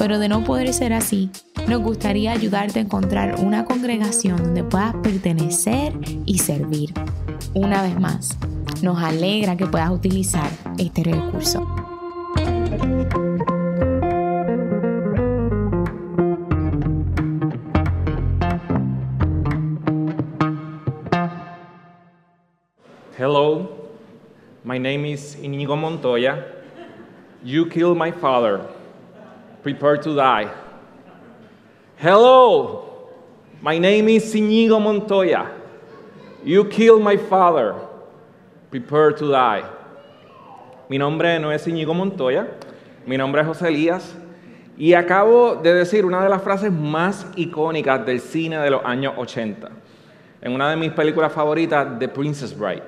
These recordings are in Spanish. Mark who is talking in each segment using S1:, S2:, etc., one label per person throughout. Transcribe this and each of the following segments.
S1: pero de no poder ser así, nos gustaría ayudarte a encontrar una congregación donde puedas pertenecer y servir. Una vez más, nos alegra que puedas utilizar este recurso.
S2: Hello, my name is Inigo Montoya. You killed my father. Prepare to die. Hello, my name is Inigo Montoya. You killed my father. Prepare to die. Mi nombre no es Inigo Montoya, mi nombre es José Elías y acabo de decir una de las frases más icónicas del cine de los años 80, en una de mis películas favoritas, The Princess Bride.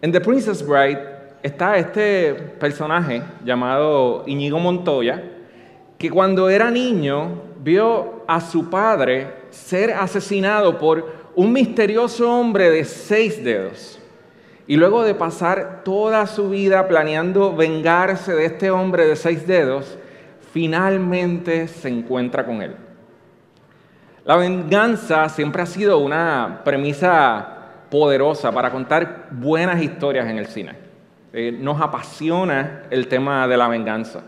S2: En The Princess Bride está este personaje llamado Iñigo Montoya, que cuando era niño vio a su padre ser asesinado por un misterioso hombre de seis dedos. Y luego de pasar toda su vida planeando vengarse de este hombre de seis dedos, finalmente se encuentra con él. La venganza siempre ha sido una premisa poderosa para contar buenas historias en el cine. Eh, nos apasiona el tema de la venganza.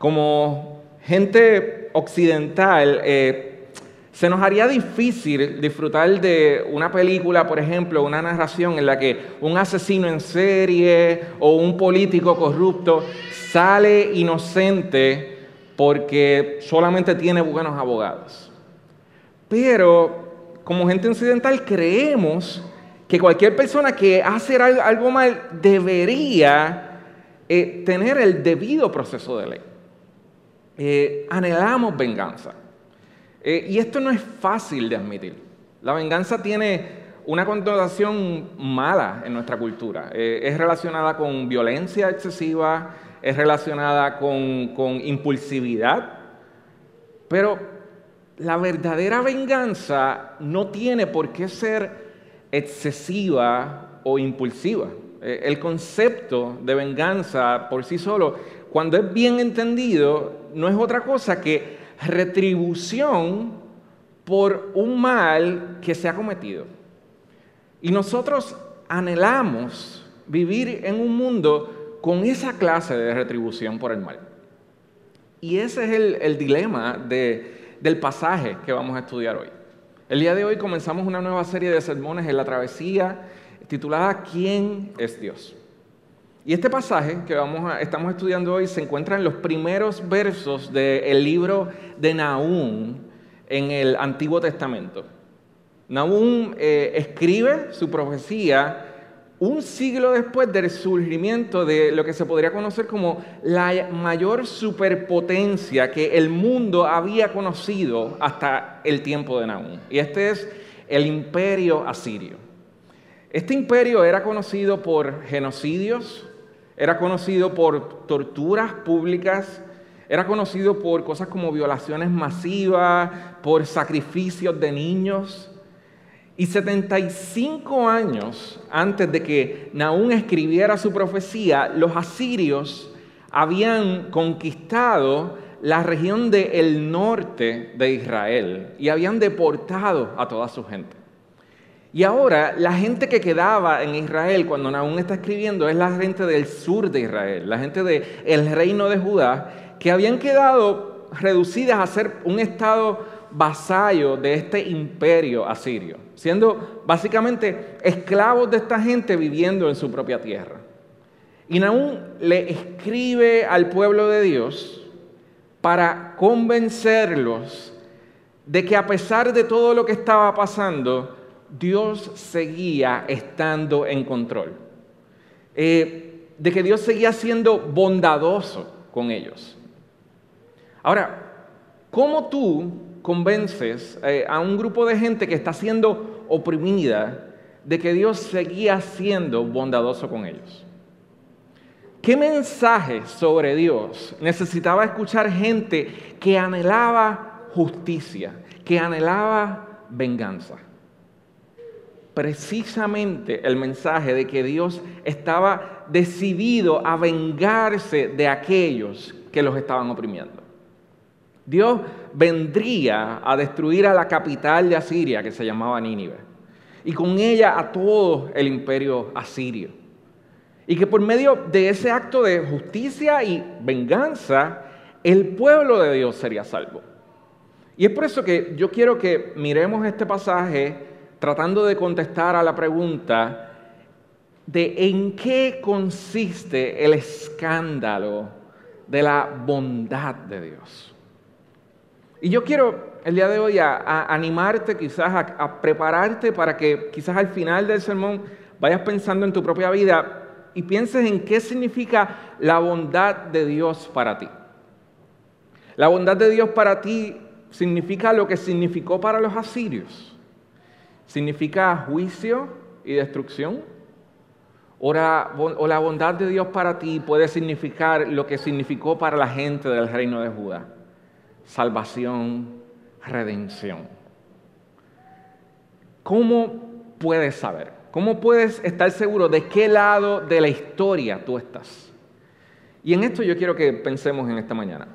S2: Como gente occidental, eh, se nos haría difícil disfrutar de una película, por ejemplo, una narración en la que un asesino en serie o un político corrupto sale inocente porque solamente tiene buenos abogados. Pero como gente occidental creemos que cualquier persona que hace algo mal debería eh, tener el debido proceso de ley. Eh, anhelamos venganza. Eh, y esto no es fácil de admitir. La venganza tiene una connotación mala en nuestra cultura. es relacionada con violencia excesiva, es relacionada con, con impulsividad, pero la verdadera venganza no tiene por qué ser excesiva o impulsiva. Eh, el concepto de venganza por sí solo, cuando es bien entendido, no es otra cosa que retribución por un mal que se ha cometido. Y nosotros anhelamos vivir en un mundo con esa clase de retribución por el mal. Y ese es el, dilema de, del pasaje que vamos a estudiar hoy. El día de hoy comenzamos una nueva serie de sermones en la travesía titulada ¿Quién es Dios? Y este pasaje que vamos estamos estudiando hoy se encuentra en los primeros versos del libro de Nahum en el Antiguo Testamento. Nahum eh, escribe su profecía un siglo después del surgimiento de lo que se podría conocer como la mayor superpotencia que el mundo había conocido hasta el tiempo de Nahum. Y este es el imperio asirio. Este imperio era conocido por genocidios, era conocido por torturas públicas, era conocido por cosas como violaciones masivas, por sacrificios de niños. Y 75 años antes de que Nahum escribiera su profecía, los asirios habían conquistado la región del norte de Israel y habían deportado a toda su gente. Y ahora la gente que quedaba en Israel cuando Nahum está escribiendo es la gente del sur de Israel, la gente del reino de Judá, que habían quedado reducidas a ser un estado vasallo de este imperio asirio, siendo básicamente esclavos de esta gente viviendo en su propia tierra. Y Nahum le escribe al pueblo de Dios para convencerlos de que a pesar de todo lo que estaba pasando, Dios seguía estando en control. Eh, de que Dios seguía siendo bondadoso con ellos. Ahora, ¿cómo tú convences eh, a un grupo de gente que está siendo oprimida de que Dios seguía siendo bondadoso con ellos? ¿Qué mensaje sobre Dios necesitaba escuchar gente que anhelaba justicia, que anhelaba venganza? Precisamente el mensaje de que Dios estaba decidido a vengarse de aquellos que los estaban oprimiendo. Dios vendría a destruir a la capital de Asiria, que se llamaba Nínive, y con ella a todo el imperio asirio. Y que por medio de ese acto de justicia y venganza, el pueblo de Dios sería salvo. Y es por eso que yo quiero que miremos este pasaje tratando de contestar a la pregunta de en qué consiste el escándalo de la bondad de Dios. Y yo quiero el día de hoy animarte quizás a, a prepararte para que quizás al final del sermón vayas pensando en tu propia vida y pienses en qué significa la bondad de Dios para ti. La bondad de Dios para ti significa lo que significó para los asirios. Significa juicio y destrucción. O la, bondad de Dios para ti puede significar lo que significó para la gente del reino de Judá. Salvación, redención. ¿Cómo puedes saber? ¿Cómo puedes estar seguro de qué lado de la historia tú estás? Y en esto yo quiero que pensemos en esta mañana.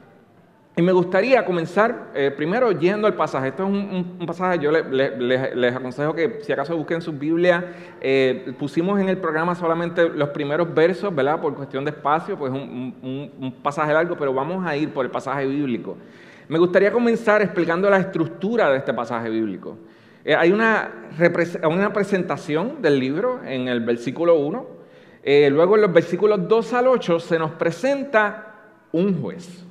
S2: Y me gustaría comenzar eh, primero yendo al pasaje. Esto es un, pasaje, yo les aconsejo que si acaso busquen su Biblia, eh, pusimos en el programa solamente los primeros versos, ¿verdad? Por cuestión de espacio, pues un, un pasaje largo, pero vamos a ir por el pasaje bíblico. Me gustaría comenzar explicando la estructura de este pasaje bíblico. Eh, hay una, una, presentación del libro en el versículo 1. Eh, luego en los versículos 2 al 8 se nos presenta un juez.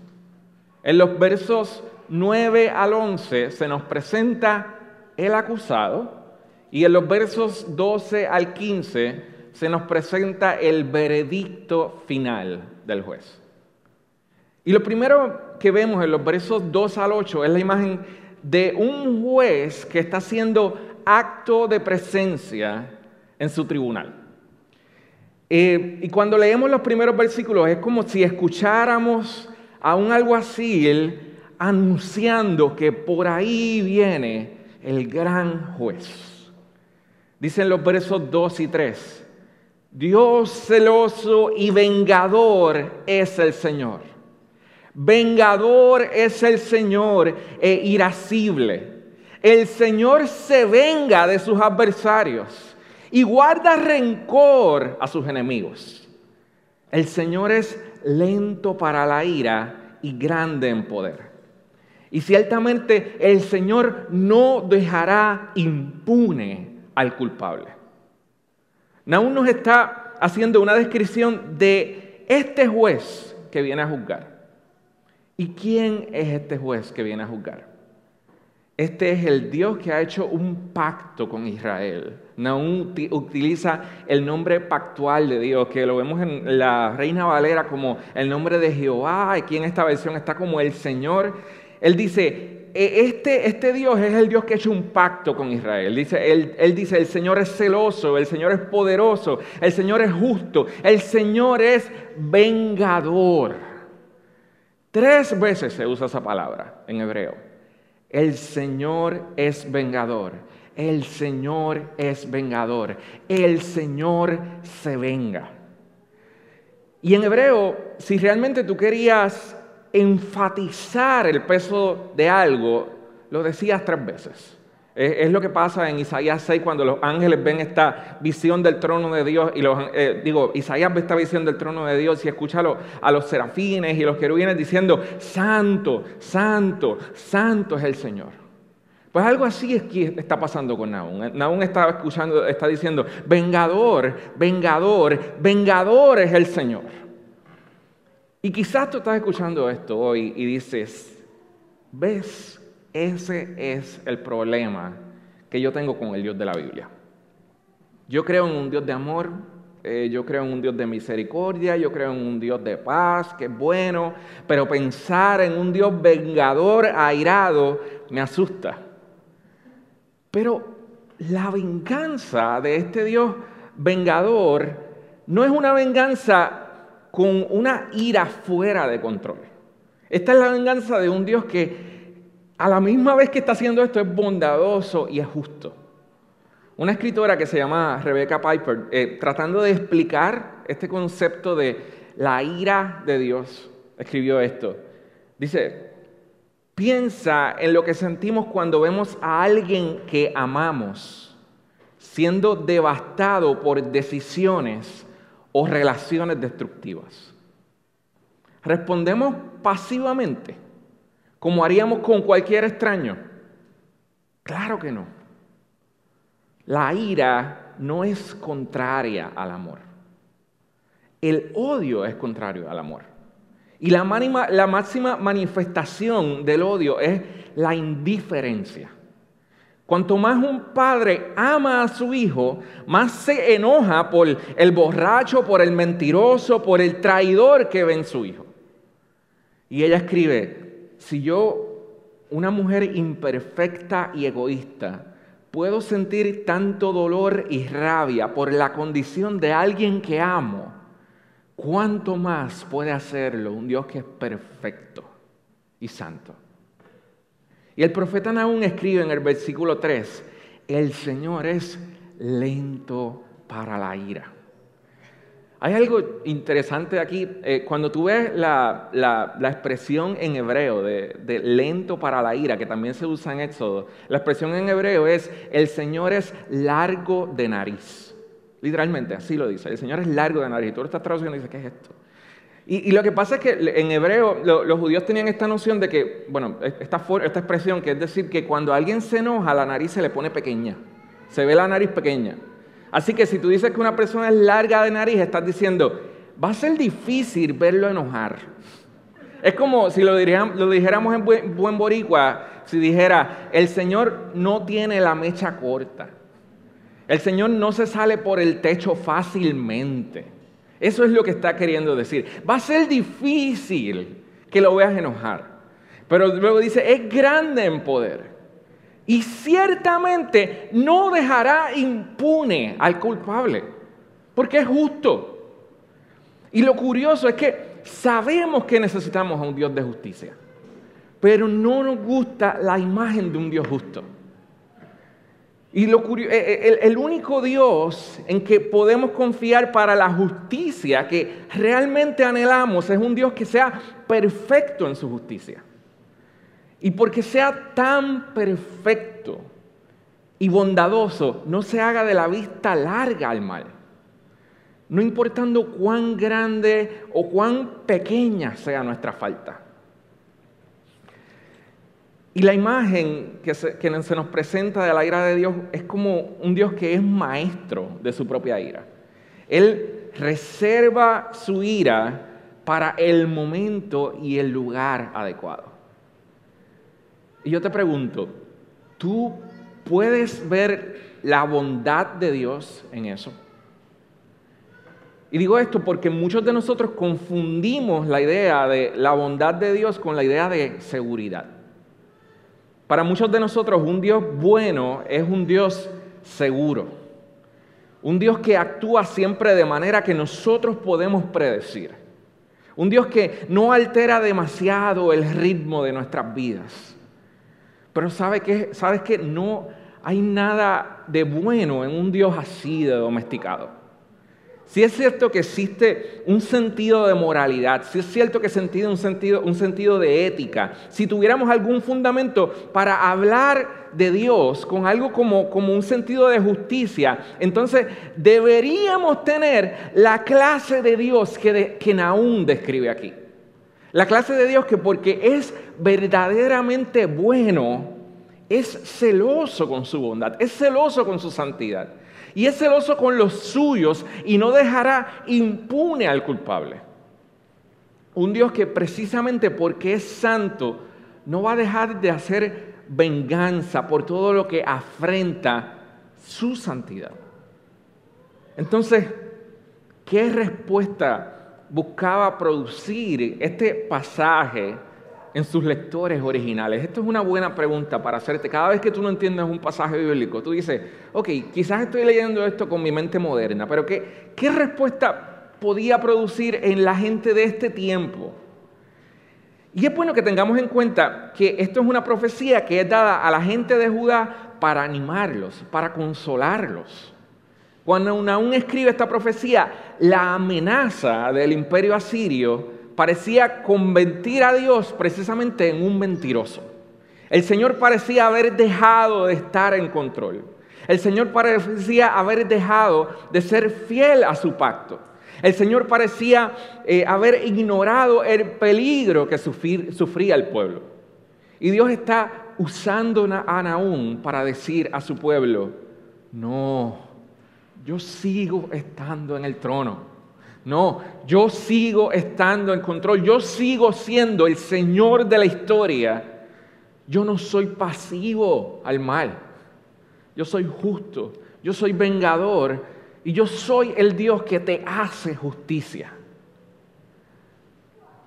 S2: En los versos 9 al 11 se nos presenta el acusado. Y en los versos 12 al 15 se nos presenta el veredicto final del juez. Y lo primero que vemos en los versos 2 al 8 es la imagen de un juez que está haciendo acto de presencia en su tribunal. Eh, y cuando leemos los primeros versículos es como si escucháramos a un alguacil anunciando que por ahí viene el gran juez. Dicen los versos 2 y 3, Dios celoso y vengador es el Señor Vengador es el Señor e irascible. El Señor se venga de sus adversarios y guarda rencor a sus enemigos. El Señor es lento para la ira y grande en poder. Y ciertamente el Señor no dejará impune al culpable. Naúm nos está haciendo una descripción de este juez que viene a juzgar. ¿Y quién es este juez que viene a juzgar? Este es el Dios que ha hecho un pacto con Israel. Naúm utiliza el nombre pactual de Dios, que lo vemos en la Reina Valera como el nombre de Jehová. Aquí en esta versión está como el Señor. Él dice, e, este, este Dios es el Dios que ha hecho un pacto con Israel. Dice, él, él dice, el Señor es celoso, el Señor es poderoso, el Señor es justo, el Señor es vengador. Tres veces se usa esa palabra en hebreo. El Señor es vengador. El Señor es vengador. El Señor se venga. Y en hebreo, si realmente tú querías enfatizar el peso de algo, lo decías tres veces. Es, lo que pasa en Isaías 6 cuando los ángeles ven esta visión del trono de Dios y los, eh, digo, Isaías ve esta visión del trono de Dios y escucha a los, serafines y los querubines diciendo, santo, santo, santo es el Señor. Pues algo así es que está pasando con Naúm. Naúm está escuchando, está diciendo, vengador, vengador, vengador es el Señor. Y quizás tú estás escuchando esto hoy y dices, ¿ves ese es el problema que yo tengo con el Dios de la Biblia. Yo creo en un Dios de amor, eh, yo creo en un Dios de misericordia, yo creo en un Dios de paz, que es bueno, pero pensar en un Dios vengador, airado, me asusta. Pero la venganza de este Dios vengador no es una venganza con una ira fuera de control. Esta es la venganza de un Dios que a la misma vez que está haciendo esto es bondadoso y es justo. Una escritora que se llama Rebecca Piper, eh, tratando de explicar este concepto de la ira de Dios, escribió esto. Dice, piensa en lo que sentimos cuando vemos a alguien que amamos siendo devastado por decisiones o relaciones destructivas. Respondemos pasivamente, como haríamos con cualquier extraño. Claro que no. La ira no es contraria al amor. El odio es contrario al amor. Y la, máxima manifestación del odio es la indiferencia. Cuanto más un padre ama a su hijo, más se enoja por el borracho, por el mentiroso, por el traidor que ve en su hijo. Y ella escribe, si yo, una mujer imperfecta y egoísta, puedo sentir tanto dolor y rabia por la condición de alguien que amo, ¿cuánto más puede hacerlo un Dios que es perfecto y santo? Y el profeta Nahum escribe en el versículo 3, el Señor es lento para la ira. Hay algo interesante aquí. Eh, cuando tú ves la, expresión en hebreo de, lento para la ira, que también se usa en Éxodo, la expresión en hebreo es el Señor es largo de nariz. Literalmente, así lo dice. El Señor es largo de nariz. Tú lo estás traduciendo y dices, ¿qué es esto? Y, lo que pasa es que en hebreo los judíos tenían esta noción de que, bueno, esta, esta expresión que es decir que cuando alguien se enoja, la nariz se le pone pequeña. Se ve la nariz pequeña. Así que si tú dices que una persona es larga de nariz, estás diciendo, va a ser difícil verlo enojar. Es como si lo, dijéramos en buen, buen boricua, si dijera, el Señor no tiene la mecha corta. El Señor no se sale por el techo fácilmente. Eso es lo que está queriendo decir. Va a ser difícil que lo veas enojar. Pero luego dice, es grande en poder. Y ciertamente no dejará impune al culpable, porque es justo. Y lo curioso es que sabemos que necesitamos a un Dios de justicia, pero no nos gusta la imagen de un Dios justo. Y lo curioso, eh, eh, el, el único Dios en que podemos confiar para la justicia que realmente anhelamos es un Dios que sea perfecto en su justicia. Y porque sea tan perfecto y bondadoso, no se haga de la vista larga al mal. No importando cuán grande o cuán pequeña sea nuestra falta. Y la imagen que se, que se, nos presenta de la ira de Dios es como un Dios que es maestro de su propia ira. Él reserva su ira para el momento y el lugar adecuado. Y yo te pregunto, ¿tú puedes ver la bondad de Dios en eso? Y digo esto porque muchos de nosotros confundimos la idea de la bondad de Dios con la idea de seguridad. Para muchos de nosotros un Dios bueno es un Dios seguro. Un Dios que actúa siempre de manera que nosotros podemos predecir. Un Dios que no altera demasiado el ritmo de nuestras vidas. Pero ¿sabe qué? ¿sabes que no hay nada de bueno en un Dios así de domesticado? Si es cierto que existe un sentido de moralidad, si es cierto que existe un sentido, un sentido de ética, si tuviéramos algún fundamento para hablar de Dios con algo como, como un sentido de justicia, entonces deberíamos tener la clase de Dios que, de, que describe aquí. La clase de Dios que porque es verdaderamente bueno, es celoso con su bondad, es celoso con su santidad y es celoso con los suyos y no dejará impune al culpable. Un Dios que precisamente porque es santo no va a dejar de hacer venganza por todo lo que afrenta su santidad. Entonces, ¿qué respuesta buscaba producir este pasaje en sus lectores originales? Esto es una buena pregunta para hacerte. Cada vez que tú no entiendes un pasaje bíblico, tú dices, ok, quizás estoy leyendo esto con mi mente moderna, pero ¿qué, qué respuesta podía producir en la gente de este tiempo? Y es bueno que tengamos en cuenta que esto es una profecía que es dada a la gente de Judá para animarlos, para consolarlos. Cuando aún escribe esta profecía, la amenaza del imperio asirio parecía convertir a Dios precisamente en un mentiroso. El Señor parecía haber dejado de estar en control. El Señor parecía haber dejado de ser fiel a su pacto. El Señor parecía eh, haber ignorado el peligro que sufría el pueblo. Y Dios está usando a Naúm para decir a su pueblo, no, yo sigo estando en el trono. No, yo sigo estando en control. Yo sigo siendo el Señor de la historia. Yo no soy pasivo al mal. Yo soy justo. Yo soy vengador. Y yo soy el Dios que te hace justicia.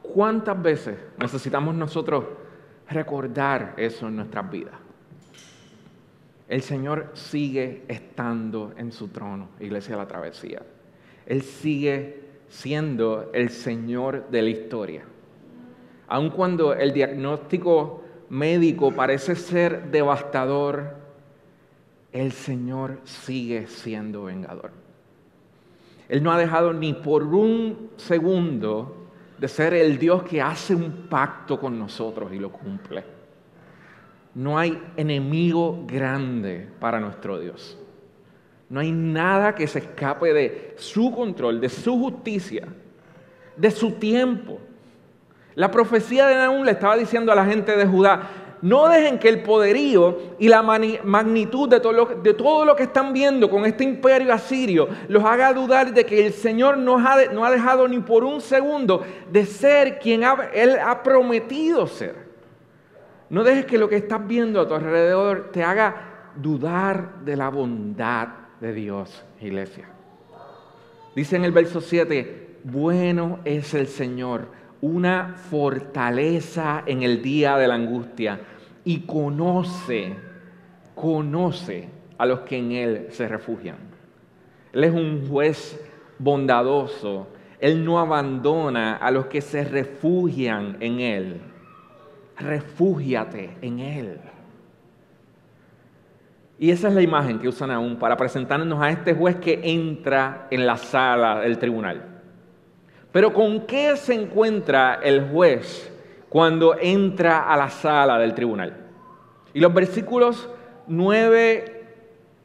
S2: ¿Cuántas veces necesitamos nosotros recordar eso en nuestras vidas? El Señor sigue estando en su trono, Iglesia de la Travesía. Él sigue siendo el Señor de la historia. Aun cuando el diagnóstico médico parece ser devastador, el Señor sigue siendo vengador. Él no ha dejado ni por un segundo de ser el Dios que hace un pacto con nosotros y lo cumple. No hay enemigo grande para nuestro Dios. No hay nada que se escape de su control, de su justicia, de su tiempo. La profecía de Naúm le estaba diciendo a la gente de Judá, no dejen que el poderío y la magnitud de todo, lo, que están viendo con este imperio asirio los haga dudar de que el Señor no ha dejado ni por un segundo de ser quien Él ha prometido ser. No dejes que lo que estás viendo a tu alrededor te haga dudar de la bondad de Dios, iglesia. Dice en el verso 7, bueno es el Señor, una fortaleza en el día de la angustia y conoce, conoce a los que en Él se refugian. Él es un juez bondadoso, Él no abandona a los que se refugian en Él refúgiate en Él. Y esa es la imagen que usan aún para presentarnos a este juez que entra en la sala del tribunal. Pero ¿con qué se encuentra el juez cuando entra a la sala del tribunal? Y los versículos 9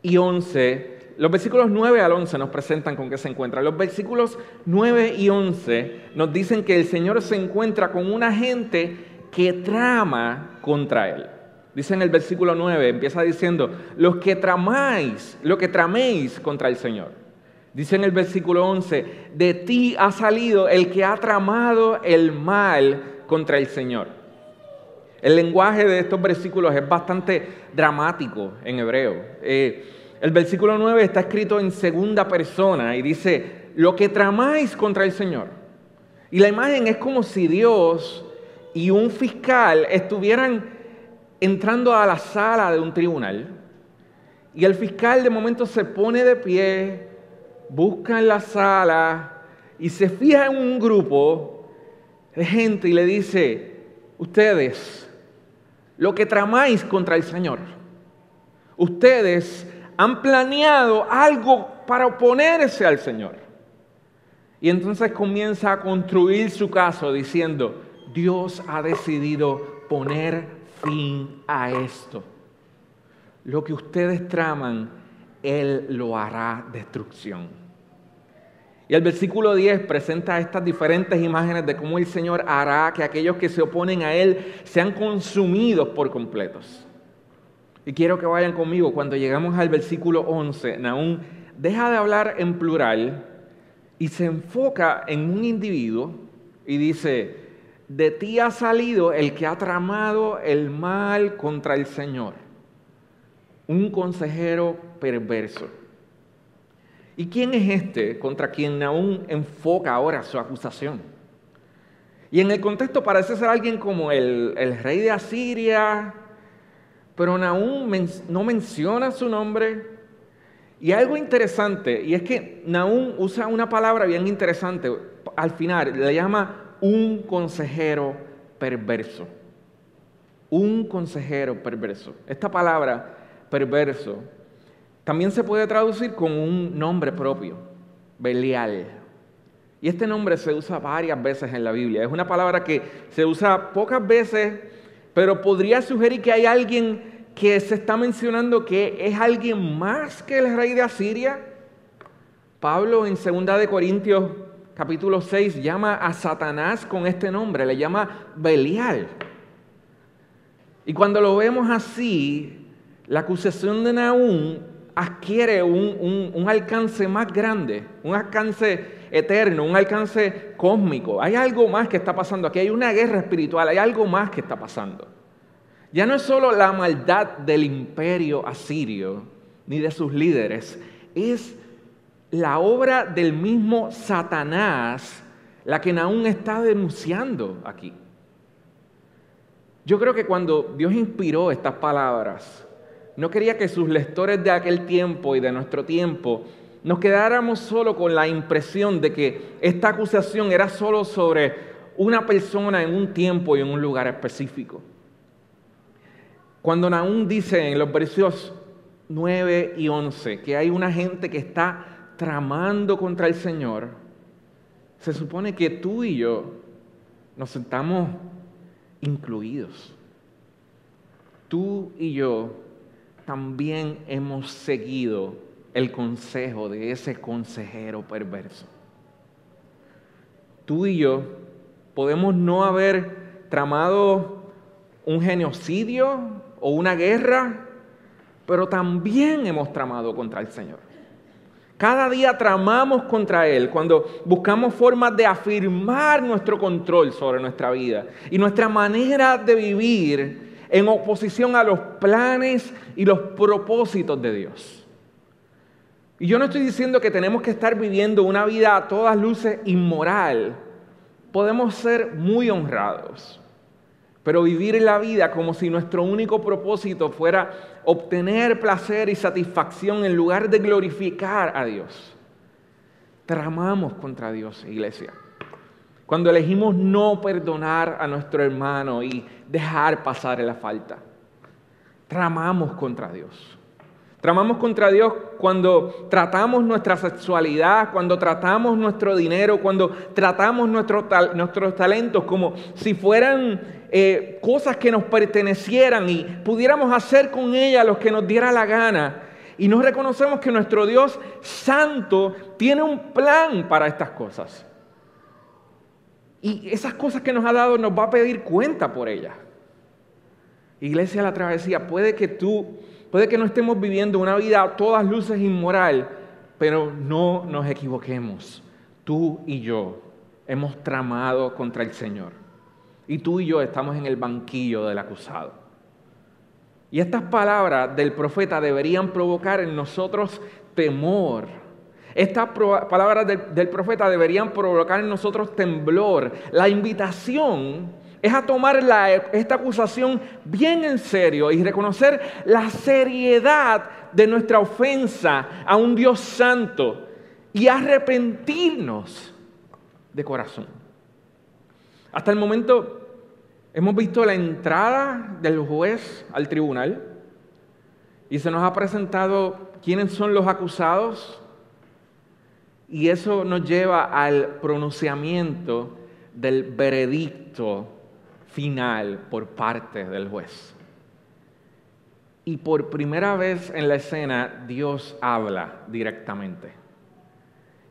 S2: y 11, los versículos 9 al 11 nos presentan con qué se encuentra. Los versículos 9 y 11 nos dicen que el Señor se encuentra con una gente que trama contra él. Dice en el versículo 9, empieza diciendo, los que tramáis, lo que traméis contra el Señor. Dice en el versículo 11, de ti ha salido el que ha tramado el mal contra el Señor. El lenguaje de estos versículos es bastante dramático en hebreo. Eh, el versículo 9 está escrito en segunda persona y dice, lo que tramáis contra el Señor. Y la imagen es como si Dios y un fiscal estuvieran entrando a la sala de un tribunal y el fiscal de momento se pone de pie, busca en la sala y se fija en un grupo de gente y le dice, ustedes, lo que tramáis contra el Señor, ustedes han planeado algo para oponerse al Señor. Y entonces comienza a construir su caso diciendo, Dios ha decidido poner fin a esto. Lo que ustedes traman, Él lo hará destrucción. Y el versículo 10 presenta estas diferentes imágenes de cómo el Señor hará que aquellos que se oponen a Él sean consumidos por completos. Y quiero que vayan conmigo cuando llegamos al versículo 11. Naúm deja de hablar en plural y se enfoca en un individuo y dice, de ti ha salido el que ha tramado el mal contra el Señor, un consejero perverso. ¿Y quién es este contra quien aún enfoca ahora su acusación? Y en el contexto parece ser alguien como el, rey de Asiria, pero Naúm no menciona su nombre. Y algo interesante, y es que Naúm usa una palabra bien interesante al final, le llama un consejero perverso. Un consejero perverso. Esta palabra, perverso, también se puede traducir con un nombre propio, Belial. Y este nombre se usa varias veces en la Biblia. Es una palabra que se usa pocas veces, pero podría sugerir que hay alguien que se está mencionando que es alguien más que el rey de Asiria. Pablo en 2 de Corintios capítulo 6 llama a Satanás con este nombre, le llama Belial. Y cuando lo vemos así, la acusación de Nahum adquiere un, un alcance más grande, un alcance eterno, un alcance cósmico. Hay algo más que está pasando aquí, hay una guerra espiritual, hay algo más que está pasando. Ya no es solo la maldad del imperio asirio ni de sus líderes, es la obra del mismo Satanás la que aún está denunciando aquí. Yo creo que cuando Dios inspiró estas palabras, no quería que sus lectores de aquel tiempo y de nuestro tiempo nos quedáramos solo con la impresión de que esta acusación era solo sobre una persona en un tiempo y en un lugar específico. Cuando Naúm dice en los versículos 9 y 11 que hay una gente que está tramando contra el Señor, se supone que tú y yo nos sentamos incluidos. Tú y yo también hemos seguido el consejo de ese consejero perverso. Tú y yo podemos no haber tramado un genocidio o una guerra, pero también hemos tramado contra el Señor. Cada día tramamos contra Él cuando buscamos formas de afirmar nuestro control sobre nuestra vida y nuestra manera de vivir en oposición a los planes y los propósitos de Dios. Y yo no estoy diciendo que tenemos que estar viviendo una vida a todas luces inmoral. Podemos ser muy honrados, pero vivir la vida como si nuestro único propósito fuera obtener placer y satisfacción en lugar de glorificar a Dios. Tramamos contra Dios, iglesia. Cuando elegimos no perdonar a nuestro hermano y dejar pasar la falta, tramamos contra Dios. Tramamos contra Dios cuando tratamos nuestra sexualidad, cuando tratamos nuestro dinero, cuando tratamos nuestros talentos como si fueran eh, cosas que nos pertenecieran y pudiéramos hacer con ellas lo que nos diera la gana. Y no reconocemos que nuestro Dios santo tiene un plan para estas cosas. Y esas cosas que nos ha dado nos va a pedir cuenta por ellas. Iglesia de la Travesía, puede que tú Puede que no estemos viviendo una vida a todas luces inmoral, pero no nos equivoquemos. Tú y yo hemos tramado contra el Señor. Y tú y yo estamos en el banquillo del acusado. Y estas palabras del profeta deberían provocar en nosotros temor. Estas palabras del, profeta deberían provocar en nosotros temblor. La invitación es a tomar esta acusación bien en serio y reconocer la seriedad de nuestra ofensa a un Dios santo y arrepentirnos de corazón. Hasta el momento hemos visto la entrada del juez al tribunal y se nos ha presentado quiénes son los acusados y eso nos lleva al pronunciamiento del veredicto final por parte del juez. Y por primera vez en la escena Dios habla directamente.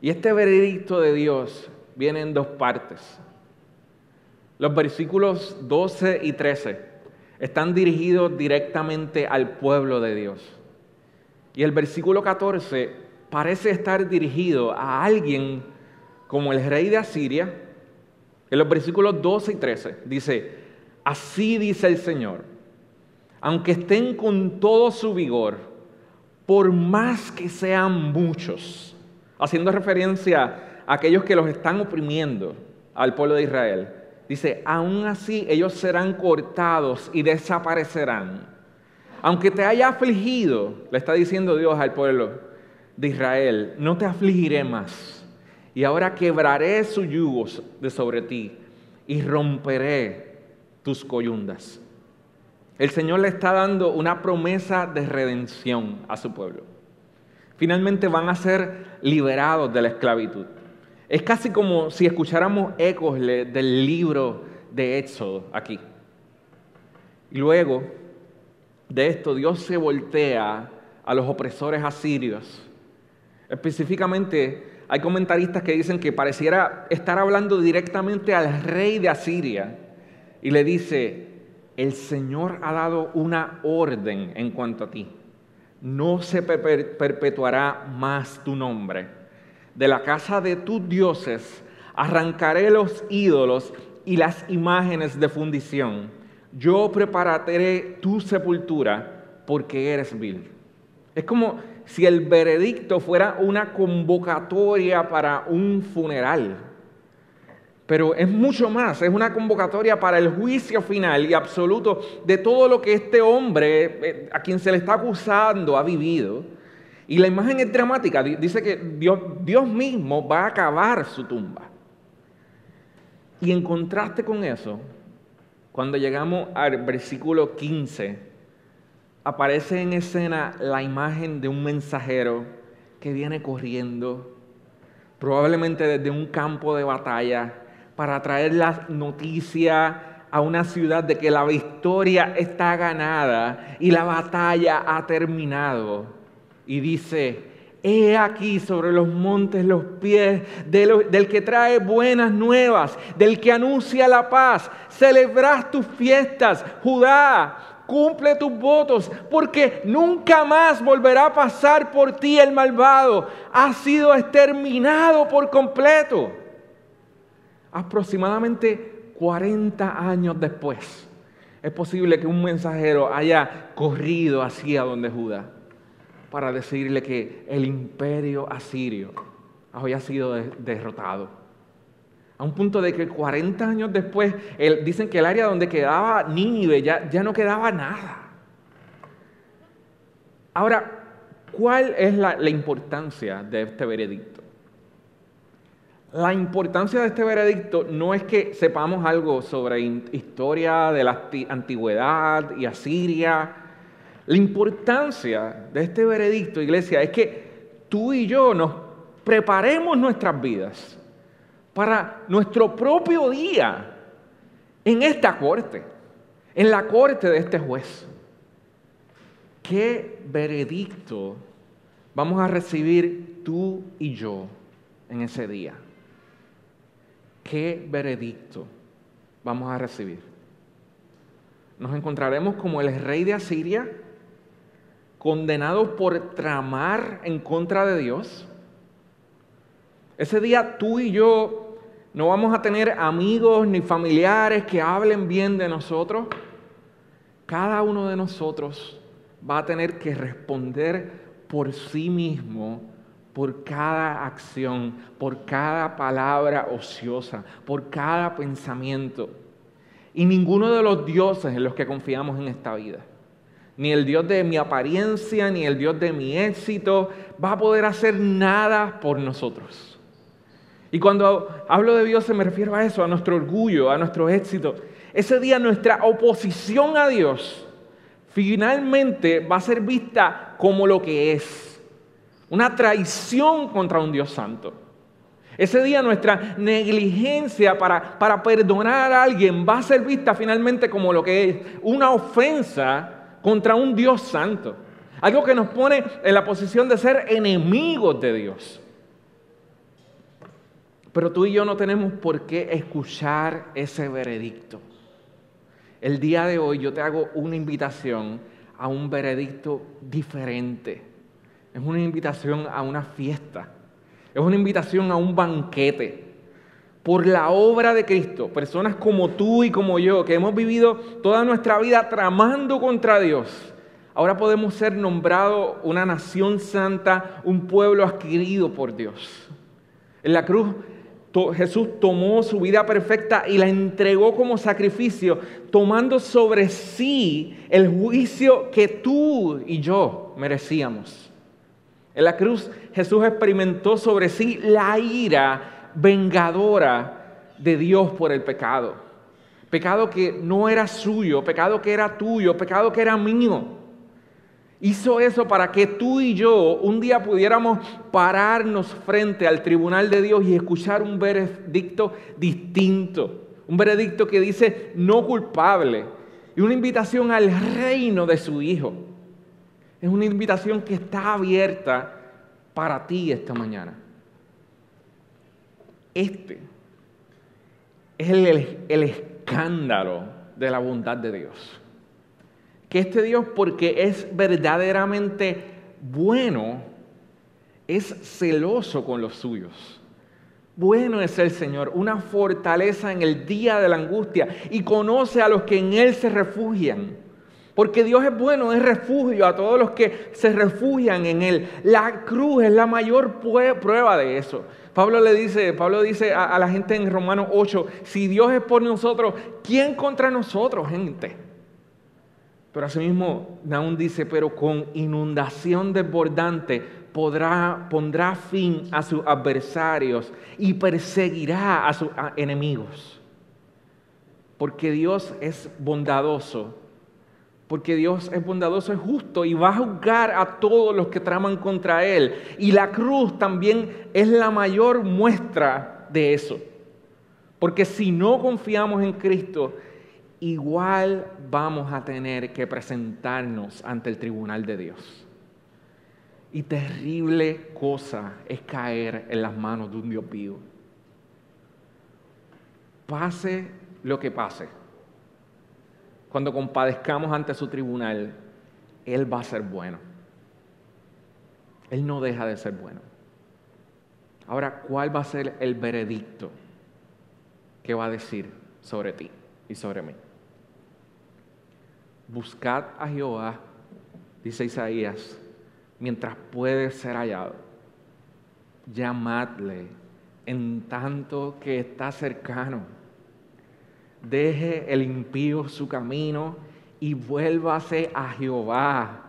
S2: Y este veredicto de Dios viene en dos partes. Los versículos 12 y 13 están dirigidos directamente al pueblo de Dios. Y el versículo 14 parece estar dirigido a alguien como el rey de Asiria, en los versículos 12 y 13 dice, así dice el Señor, aunque estén con todo su vigor, por más que sean muchos, haciendo referencia a aquellos que los están oprimiendo al pueblo de Israel, Dice, aún así ellos serán cortados y desaparecerán. Aunque te haya afligido, le está diciendo Dios al pueblo de Israel, no te afligiré más. Y ahora quebraré sus yugos de sobre ti y romperé tus coyundas. El Señor le está dando una promesa de redención a su pueblo. Finalmente van a ser liberados de la esclavitud. Es casi como si escucháramos ecos del libro de Éxodo aquí. Y luego de esto, Dios se voltea a los opresores asirios. Específicamente, hay comentaristas que dicen que pareciera estar hablando directamente al rey de Asiria y le dice, el Señor ha dado una orden en cuanto a ti. No se perpetuará más tu nombre. De la casa de tus dioses arrancaré los ídolos y las imágenes de fundición. Yo prepararé tu sepultura porque eres vil. Es como si el veredicto fuera una convocatoria para un funeral. Pero es mucho más, es una convocatoria para el juicio final y absoluto de todo lo que este hombre, eh, a quien se le está acusando, ha vivido. Y la imagen es dramática, dice que Dios, Dios mismo va a acabar su tumba. Y en contraste con eso, cuando llegamos al versículo 15, aparece en escena la imagen de un mensajero que viene corriendo, probablemente desde un campo de batalla, para traer la noticia a una ciudad de que la victoria está ganada y la batalla ha terminado. Y dice, he aquí sobre los montes los pies del que trae buenas nuevas, del que anuncia la paz. Celebrad tus fiestas, Judá, cumple tus votos, porque nunca más volverá a pasar por ti el malvado. Ha sido exterminado por completo aproximadamente 40 años después, es posible que un mensajero haya corrido hacia donde Judá para decirle que el imperio asirio había sido derrotado. A un punto de que 40 años después, dicen que el área donde quedaba Nínive ya, ya no quedaba nada. Ahora, ¿cuál es la importancia de este veredicto? La importancia de este veredicto no es que sepamos algo sobre historia de la antigüedad y Asiria. La importancia de este veredicto, iglesia, es que tú y yo nos preparemos nuestras vidas para nuestro propio día en esta corte, en la corte de este juez. ¿Qué veredicto vamos a recibir tú y yo en ese día? ¿qué veredicto vamos a recibir? Nos encontraremos como el rey de Asiria, condenado por tramar en contra de Dios. Ese día tú y yo no vamos a tener amigos ni familiares que hablen bien de nosotros. Cada uno de nosotros va a tener que responder por sí mismo por cada acción, por cada palabra ociosa, por cada pensamiento. Y ninguno de los dioses en los que confiamos en esta vida, ni el Dios de mi apariencia, ni el Dios de mi éxito, va a poder hacer nada por nosotros. Y cuando hablo de Dios se me refiero a eso, a nuestro orgullo, a nuestro éxito. Ese día nuestra oposición a Dios finalmente va a ser vista como lo que es una traición contra un Dios santo. Ese día nuestra negligencia para, para perdonar a alguien va a ser vista finalmente como lo que es una ofensa contra un Dios santo. Algo que nos pone en la posición de ser enemigos de Dios. Pero tú y yo no tenemos por qué escuchar ese veredicto. El día de hoy yo te hago una invitación a un veredicto diferente es una invitación a una fiesta. Es una invitación a un banquete. Por la obra de Cristo, personas como tú y como yo, que hemos vivido toda nuestra vida tramando contra Dios, ahora podemos ser nombrados una nación santa, un pueblo adquirido por Dios. En la cruz, Jesús tomó su vida perfecta y la entregó como sacrificio, tomando sobre sí el juicio que tú y yo merecíamos. En la cruz Jesús experimentó sobre sí la ira vengadora de Dios por el pecado. Pecado que no era suyo, pecado que era tuyo, pecado que era mío. Hizo eso para que tú y yo un día pudiéramos pararnos frente al tribunal de Dios y escuchar un veredicto distinto. Un veredicto que dice no culpable. Y una invitación al reino de su Hijo. Es una invitación que está abierta para ti esta mañana. Este es el, escándalo de la bondad de Dios que este Dios, porque es verdaderamente bueno, es celoso con los suyos. Bueno es el Señor, una fortaleza en el día de la angustia y conoce a los que en Él se refugian. Porque Dios es bueno, es refugio a todos los que se refugian en Él. La cruz es la mayor prueba de eso. Pablo le dice, Pablo dice a, la gente en Romanos 8, si Dios es por nosotros, ¿quién contra nosotros, gente? Pero asimismo, Naún dice, pero con inundación desbordante podrá, pondrá fin a sus adversarios y perseguirá a sus enemigos. Porque Dios es bondadoso, porque Dios es bondadoso, es justo y va a juzgar a todos los que traman contra Él. Y la cruz también es la mayor muestra de eso. Porque si no confiamos en Cristo, igual vamos a tener que presentarnos ante el tribunal de Dios. Y terrible cosa es caer en las manos de un Dios vivo. Pase lo que pase, cuando compadezcamos ante su tribunal, Él va a ser bueno. Él no deja de ser bueno. Ahora, ¿cuál va a ser el veredicto que va a decir sobre ti y sobre mí? Buscad a Jehová, dice Isaías, mientras puede ser hallado. Llamadle en tanto que está cercano. Deje el impío su camino y vuélvase a Jehová,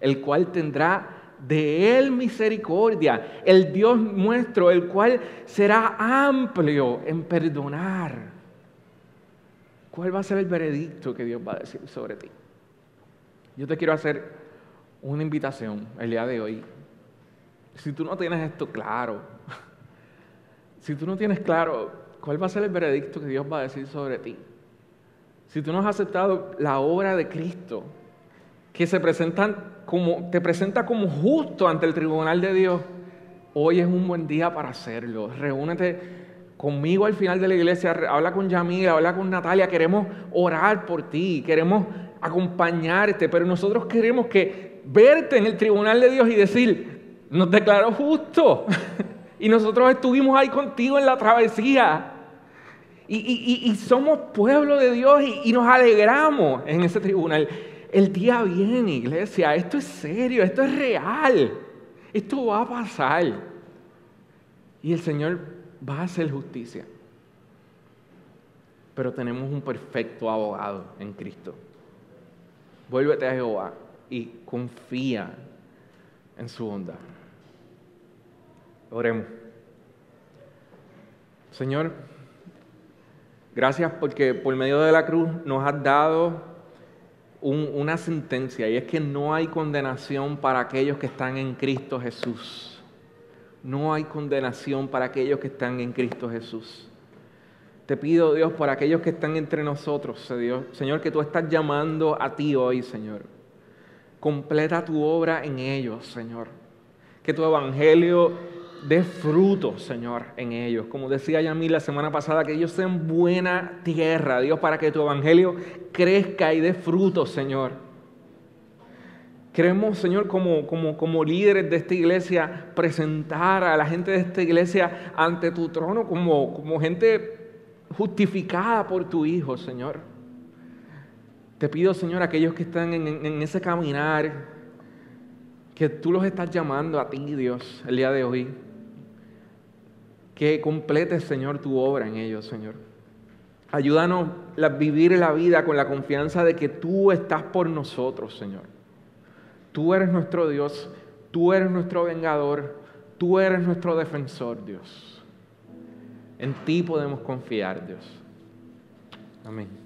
S2: el cual tendrá de él misericordia, el Dios nuestro, el cual será amplio en perdonar. ¿Cuál va a ser el veredicto que Dios va a decir sobre ti? Yo te quiero hacer una invitación el día de hoy. Si tú no tienes esto claro, si tú no tienes claro cuál va a ser el veredicto que Dios va a decir sobre ti, si tú no has aceptado la obra de Cristo, que se presentan como, te presenta como justo ante el tribunal de Dios, hoy es un buen día para hacerlo. Reúnete conmigo al final de la iglesia, habla con Yamila, habla con Natalia, queremos orar por ti, queremos acompañarte, pero nosotros queremos que verte en el tribunal de Dios y decir, nos declaró justo. y nosotros estuvimos ahí contigo en la travesía. Y, somos pueblo de Dios y, y nos alegramos en ese tribunal. El día viene, iglesia. Esto es serio, esto es real. Esto va a pasar. Y el Señor va a hacer justicia. Pero tenemos un perfecto abogado en Cristo. Vuélvete a Jehová y confía en su bondad. Oremos. Señor, gracias porque por medio de la cruz nos has dado una sentencia y es que no hay condenación para aquellos que están en Cristo Jesús. No hay condenación para aquellos que están en Cristo Jesús. Te pido, Dios, por aquellos que están entre nosotros, Señor, que tú estás llamando a ti hoy, Señor. Completa tu obra en ellos, Señor. Que tu evangelio dé fruto, Señor, en ellos. Como decía Yamil la semana pasada, que ellos sean buena tierra, Dios, para que tu evangelio crezca y dé fruto, Señor. Queremos, Señor, como, como, como líderes de esta iglesia, presentar a la gente de esta iglesia ante tu trono como, como gente justificada por tu Hijo, Señor. Te pido, Señor, aquellos que están en, ese caminar, que tú los estás llamando a ti, Dios, el día de hoy. Que completes, Señor, tu obra en ellos, Señor. Ayúdanos a vivir la vida con la confianza de que tú estás por nosotros, Señor. Tú eres nuestro Dios, tú eres nuestro vengador, tú eres nuestro defensor, Dios. En ti podemos confiar, Dios. Amén.